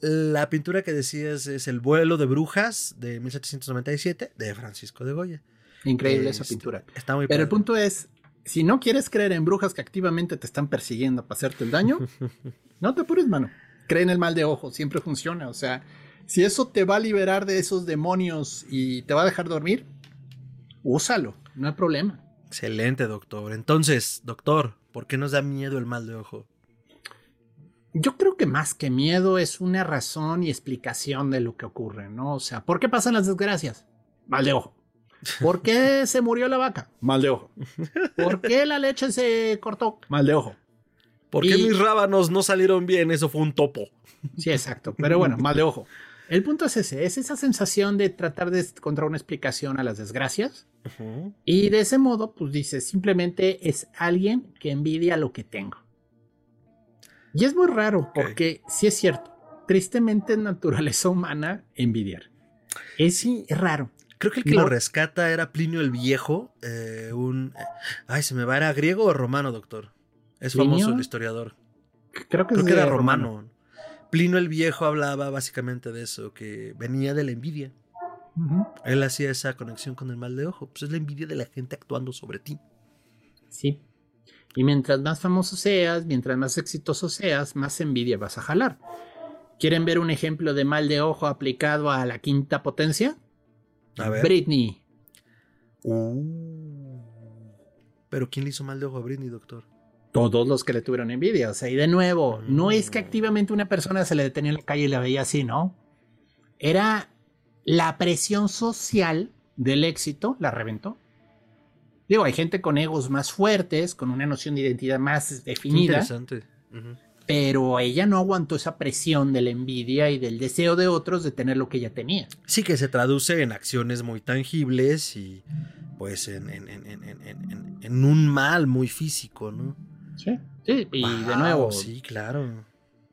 La pintura que decías es El vuelo de brujas de 1797 de Francisco de Goya. Increíble esa Este, pintura. Está muy Pero el punto es, si no quieres creer en brujas que activamente te están persiguiendo para hacerte el daño, no te apures, mano. Cree en el mal de ojo, siempre funciona. O sea, si eso te va a liberar de esos demonios y te va a dejar dormir, úsalo, no hay problema. Excelente, doctor. Entonces, doctor, ¿por qué nos da miedo el mal de ojo? Yo creo que más que miedo es una razón y explicación de lo que ocurre, ¿no? O sea, ¿por qué pasan las desgracias? Mal de ojo. ¿Por qué se murió la vaca? Mal de ojo. ¿Por qué la leche se cortó? Mal de ojo. ¿Por qué Y- mis rábanos no salieron bien? Eso fue un topo. Sí, exacto. Pero bueno, mal de ojo. El punto es ese, es esa sensación de tratar de encontrar una explicación a las desgracias. Y de ese modo, pues dice, simplemente es alguien que envidia lo que tengo. Y es muy raro, porque sí es cierto, tristemente es naturaleza humana envidiar. Es Sí. raro. Creo que el que No. lo rescata era Plinio el Viejo, eh, un... Ay, se me va, ¿era griego o romano, doctor? Es ¿Plinio? famoso el historiador. Creo que, Creo que era romano. Plinio el Viejo hablaba básicamente de eso, que venía de la envidia. Él hacía esa conexión con el mal de ojo. Pues es la envidia de la gente actuando sobre ti. Sí. Y mientras más famoso seas, mientras más exitoso seas, más envidia vas a jalar. ¿Quieren ver un ejemplo de mal de ojo aplicado a la quinta potencia? A ver. Britney. Uh. Pero ¿quién le hizo mal de ojo a Britney, doctor? Todos los que le tuvieron envidia. O sea, y de nuevo, no es que activamente una persona se le detenía en la calle y la veía así, ¿no? Era la presión social del éxito, la reventó. Digo, hay gente con egos más fuertes, con una noción de identidad más definida. interesante. Pero ella no aguantó esa presión de la envidia y del deseo de otros de tener lo que ella tenía. Sí que se traduce en acciones muy tangibles y pues en, en- en- en- en- en- en un mal muy físico, ¿no? Sí. Sí, y de nuevo, Sí, claro.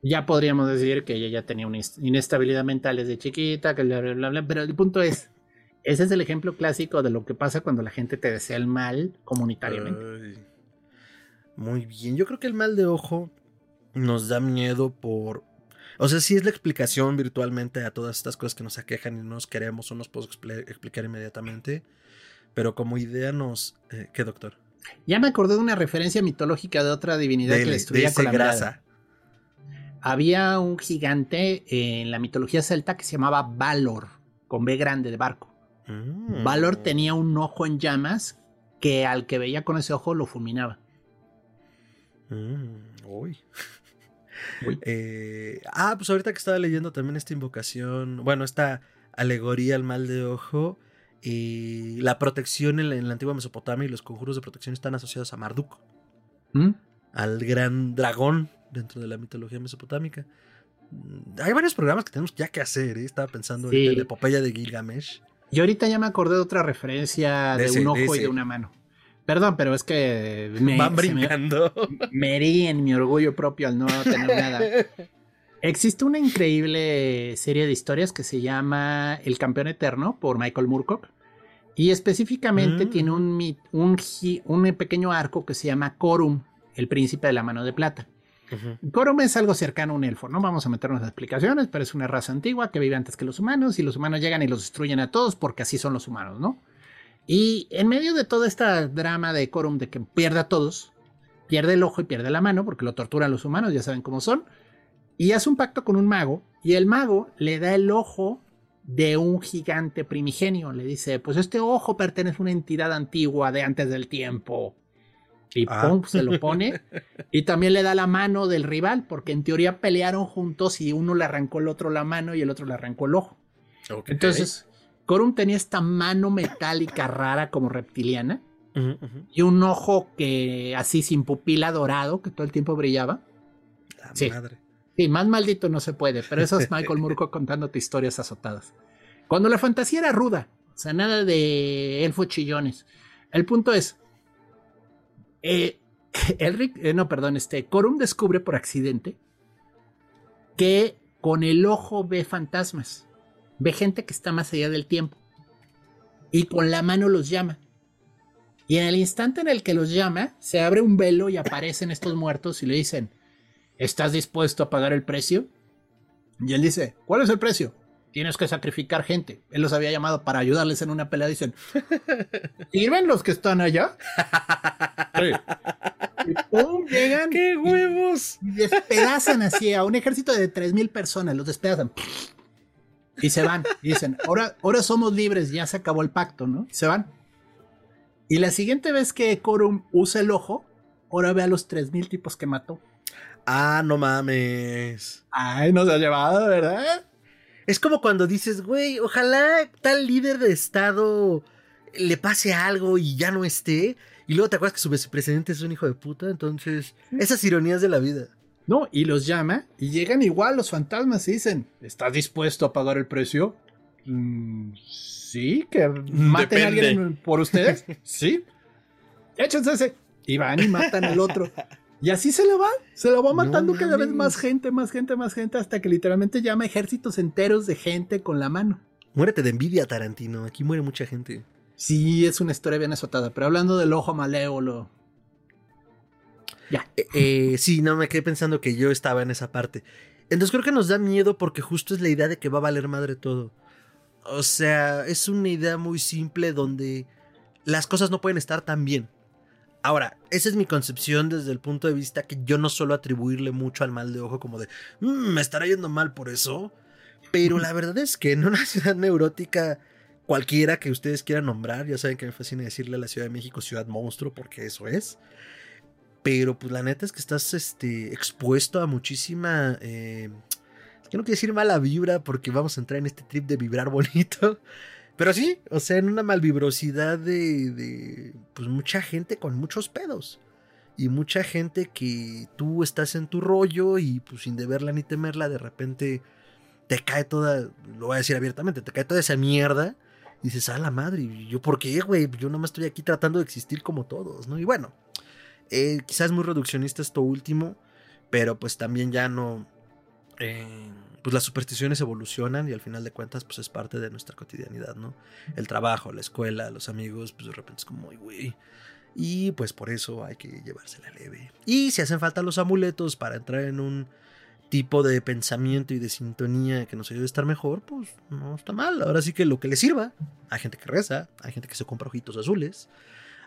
ya podríamos decir que ella ya tenía una inest- inestabilidad mental desde chiquita, que bla, bla, bla, bla, pero el punto es, ese es el ejemplo clásico de lo que pasa cuando la gente te desea el mal comunitariamente. Ay, muy bien. Yo creo que el mal de ojo nos da miedo por. O sea, sí es la explicación virtualmente a todas estas cosas que nos aquejan y no nos queremos o nos puedo expli- explicar inmediatamente. Pero como idea nos. eh, ¿Qué, doctor? Ya me acordé de una referencia mitológica de otra divinidad que Dele, le destruía dese con la mirada. grasa. Había un gigante en la mitología celta que se llamaba Valor, con B grande de barco. Mm. Valor tenía un ojo en llamas que al que veía con ese ojo lo fulminaba. Mm, uy. Eh, ah, pues ahorita que estaba leyendo también esta invocación, bueno, esta alegoría al mal de ojo, y la protección en la, en la antigua Mesopotamia y los conjuros de protección están asociados a Marduk, ¿Mm? al gran dragón dentro de la mitología mesopotámica. Mm, Hay varios programas que tenemos ya que hacer, ¿eh? estaba pensando Sí. en la epopeya de Gilgamesh. Y ahorita ya me acordé de otra referencia de, un ojo y de una mano. Perdón, pero es que me van brincando. Me, herí en mi orgullo propio al no tener nada. Existe una increíble serie de historias que se llama El campeón eterno por Michael Moorcock. Y específicamente mm. tiene un, un, un, pequeño arco que se llama Corum, el príncipe de la mano de plata. Corum es algo cercano a un elfo, no vamos a meternos en explicaciones, pero es una raza antigua que vive antes que los humanos y los humanos llegan y los destruyen a todos porque así son los humanos, ¿no? Y en medio de toda esta drama de Corum de que pierde a todos, pierde el ojo y pierde la mano porque lo torturan los humanos, ya saben cómo son, y hace un pacto con un mago y el mago le da el ojo de un gigante primigenio. Le dice, pues este ojo pertenece a una entidad antigua de antes del tiempo. Y ah. pum, se lo pone. y también le da la mano del rival, porque en teoría pelearon juntos y uno le arrancó el otro la mano y el otro le arrancó el ojo. Entonces, Corum tenía esta mano metálica rara como reptiliana y un ojo que así sin pupila dorado que todo el tiempo brillaba. La sí. madre. Sí, más maldito no se puede, pero eso es Michael Murko contándote historias azotadas. Cuando la fantasía era ruda, o sea, nada de elfo chillones. El punto es, eh, Elric, eh, no, perdón, este, Corum descubre por accidente que con el ojo ve fantasmas, ve gente que está más allá del tiempo y con la mano los llama. Y en el instante en el que los llama, se abre un velo y aparecen estos muertos y le dicen, ¿estás dispuesto a pagar el precio? Y él dice, ¿cuál es el precio? tienes que sacrificar gente. Él los había llamado para ayudarles en una pelea. Dicen, ¿sirven los que están allá? Y pum, llegan. ¡Qué huevos! Y, despedazan así a un ejército de 3.000 personas. Los despedazan. Y se van. Y dicen, ahora, ahora somos libres, ya se acabó el pacto, ¿no? Y se van. Y la siguiente vez que Corum usa el ojo, ahora ve a los 3.000 tipos que mató. Ah, no mames. Ay, nos ha llevado, ¿verdad? Es como cuando dices, güey, ojalá tal líder de Estado le pase algo y ya no esté. Y luego te acuerdas que su vicepresidente es un hijo de puta. Entonces, esas ironías de la vida. No, y los llama y llegan igual los fantasmas y dicen, ¿estás dispuesto a pagar el precio? Mm, sí, que maten a alguien por ustedes. sí. Échense ese. Y van y matan al otro. Y así se lo va, se lo va matando cada vez más gente, más gente, más gente, hasta que literalmente llama ejércitos enteros de gente con la mano. Muérete de envidia, Tarantino. Aquí muere mucha gente. Sí, es una historia bien azotada, pero hablando del ojo malévolo. Ya. Eh, eh, sí, no, me quedé pensando que yo estaba en esa parte. Entonces creo que nos da miedo porque justo es la idea de que va a valer madre todo. O sea, es una idea muy simple donde las cosas no pueden estar tan bien. Ahora, esa es mi concepción desde el punto de vista que yo no suelo atribuirle mucho al mal de ojo como de, mm, me estará yendo mal por eso. Pero la verdad es que en una ciudad neurótica cualquiera que ustedes quieran nombrar, ya saben que me fascina decirle a la Ciudad de México ciudad monstruo porque eso es. Pero pues la neta es que estás este, expuesto a muchísima... Eh, que no quiero decir mala vibra porque vamos a entrar en este trip de vibrar bonito. Pero sí, o sea, en una malvibrosidad de, de pues mucha gente con muchos pedos. Y mucha gente que tú estás en tu rollo y pues sin deberla ni temerla, de repente te cae toda, lo voy a decir abiertamente, te cae toda esa mierda. Y dices, a la madre, ¿yo por qué, güey? Yo nada más estoy aquí tratando de existir como todos, ¿no? Y bueno, eh, quizás muy reduccionista esto último, pero pues también ya no... Eh, pues las supersticiones evolucionan y al final de cuentas pues es parte de nuestra cotidianidad, ¿no? El trabajo, la escuela, los amigos, pues de repente es como, güey. Y pues por eso hay que llevársela leve. Y si hacen falta los amuletos para entrar en un tipo de pensamiento y de sintonía que nos ayude a estar mejor, pues no está mal. Ahora sí que lo que le sirva. Hay gente que reza, hay gente que se compra ojitos azules,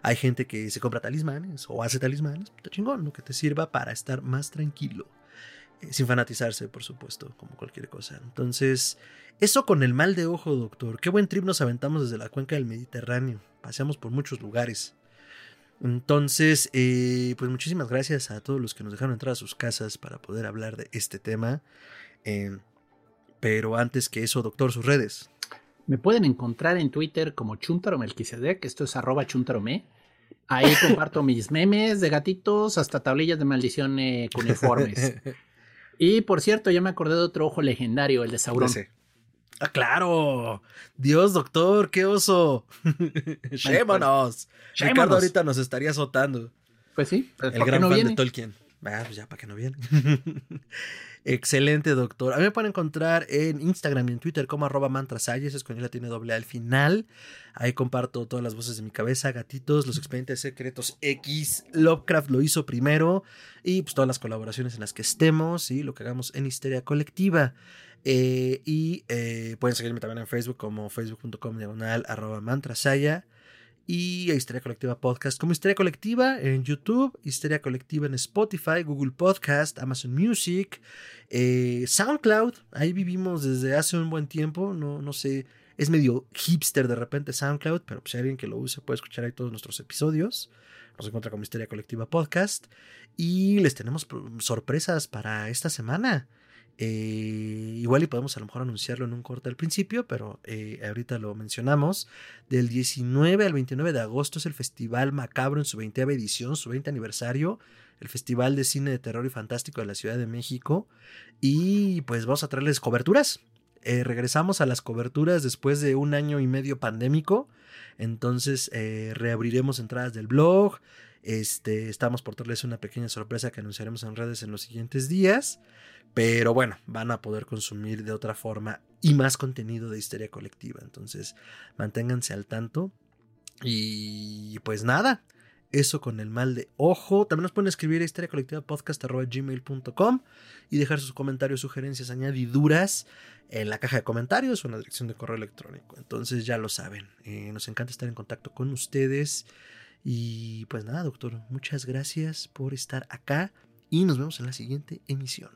hay gente que se compra talismanes o hace talismanes. Está chingón, lo que te sirva para estar más tranquilo sin fanatizarse, por supuesto, como cualquier cosa. Entonces, eso con el mal de ojo, doctor. Qué buen trip nos aventamos desde la cuenca del Mediterráneo. Paseamos por muchos lugares. Entonces, eh, pues muchísimas gracias a todos los que nos dejaron entrar a sus casas para poder hablar de este tema. Eh, pero antes que eso, doctor, sus redes. Me pueden encontrar en Twitter como Chuntaro que esto es arroba chuntarome. Ahí comparto mis memes de gatitos hasta tablillas de maldición eh, cuneiformes. Y por cierto, ya me acordé de otro ojo legendario, el de Sauron. Ah, claro. Dios, doctor, qué oso. Shémonos. Ricardo ahorita nos estaría azotando. Pues sí, pues, el gran fan de Tolkien. Ah, pues ya, para que no viene. Excelente, doctor. A mí me pueden encontrar en Instagram y en Twitter como arroba mantrasayes, es cuando la tiene doble al final. Ahí comparto todas las voces de mi cabeza, gatitos, los expedientes secretos X. Lovecraft lo hizo primero y pues todas las colaboraciones en las que estemos y lo que hagamos en Histeria Colectiva. Eh, y eh, pueden seguirme también en Facebook como facebook.com diagonal arroba mantrasaya y Histeria Colectiva Podcast como Histeria Colectiva en YouTube, Histeria Colectiva en Spotify, Google Podcast, Amazon Music, eh, SoundCloud. Ahí vivimos desde hace un buen tiempo. No, no sé, es medio hipster de repente SoundCloud, pero pues, si alguien que lo use puede escuchar ahí todos nuestros episodios. Nos encuentra como Histeria Colectiva Podcast. Y les tenemos sorpresas para esta semana. Eh, igual y podemos a lo mejor anunciarlo en un corte al principio, pero eh, ahorita lo mencionamos. Del 19 al 29 de agosto es el Festival Macabro en su 20 edición, su 20 aniversario. El Festival de Cine de Terror y Fantástico de la Ciudad de México. Y pues vamos a traerles coberturas. Eh, regresamos a las coberturas después de un año y medio pandémico. Entonces reabriremos entradas del blog. Este, estamos por traerles una pequeña sorpresa que anunciaremos en redes en los siguientes días. Pero bueno, van a poder consumir de otra forma y más contenido de histeria colectiva. Entonces, manténganse al tanto. Y pues nada, eso con el mal de ojo. También nos pueden escribir a histeria colectiva gmail.com y dejar sus comentarios, sugerencias, añadiduras en la caja de comentarios o en la dirección de correo electrónico. Entonces ya lo saben. Eh, nos encanta estar en contacto con ustedes. Y pues nada, doctor, muchas gracias por estar acá y nos vemos en la siguiente emisión.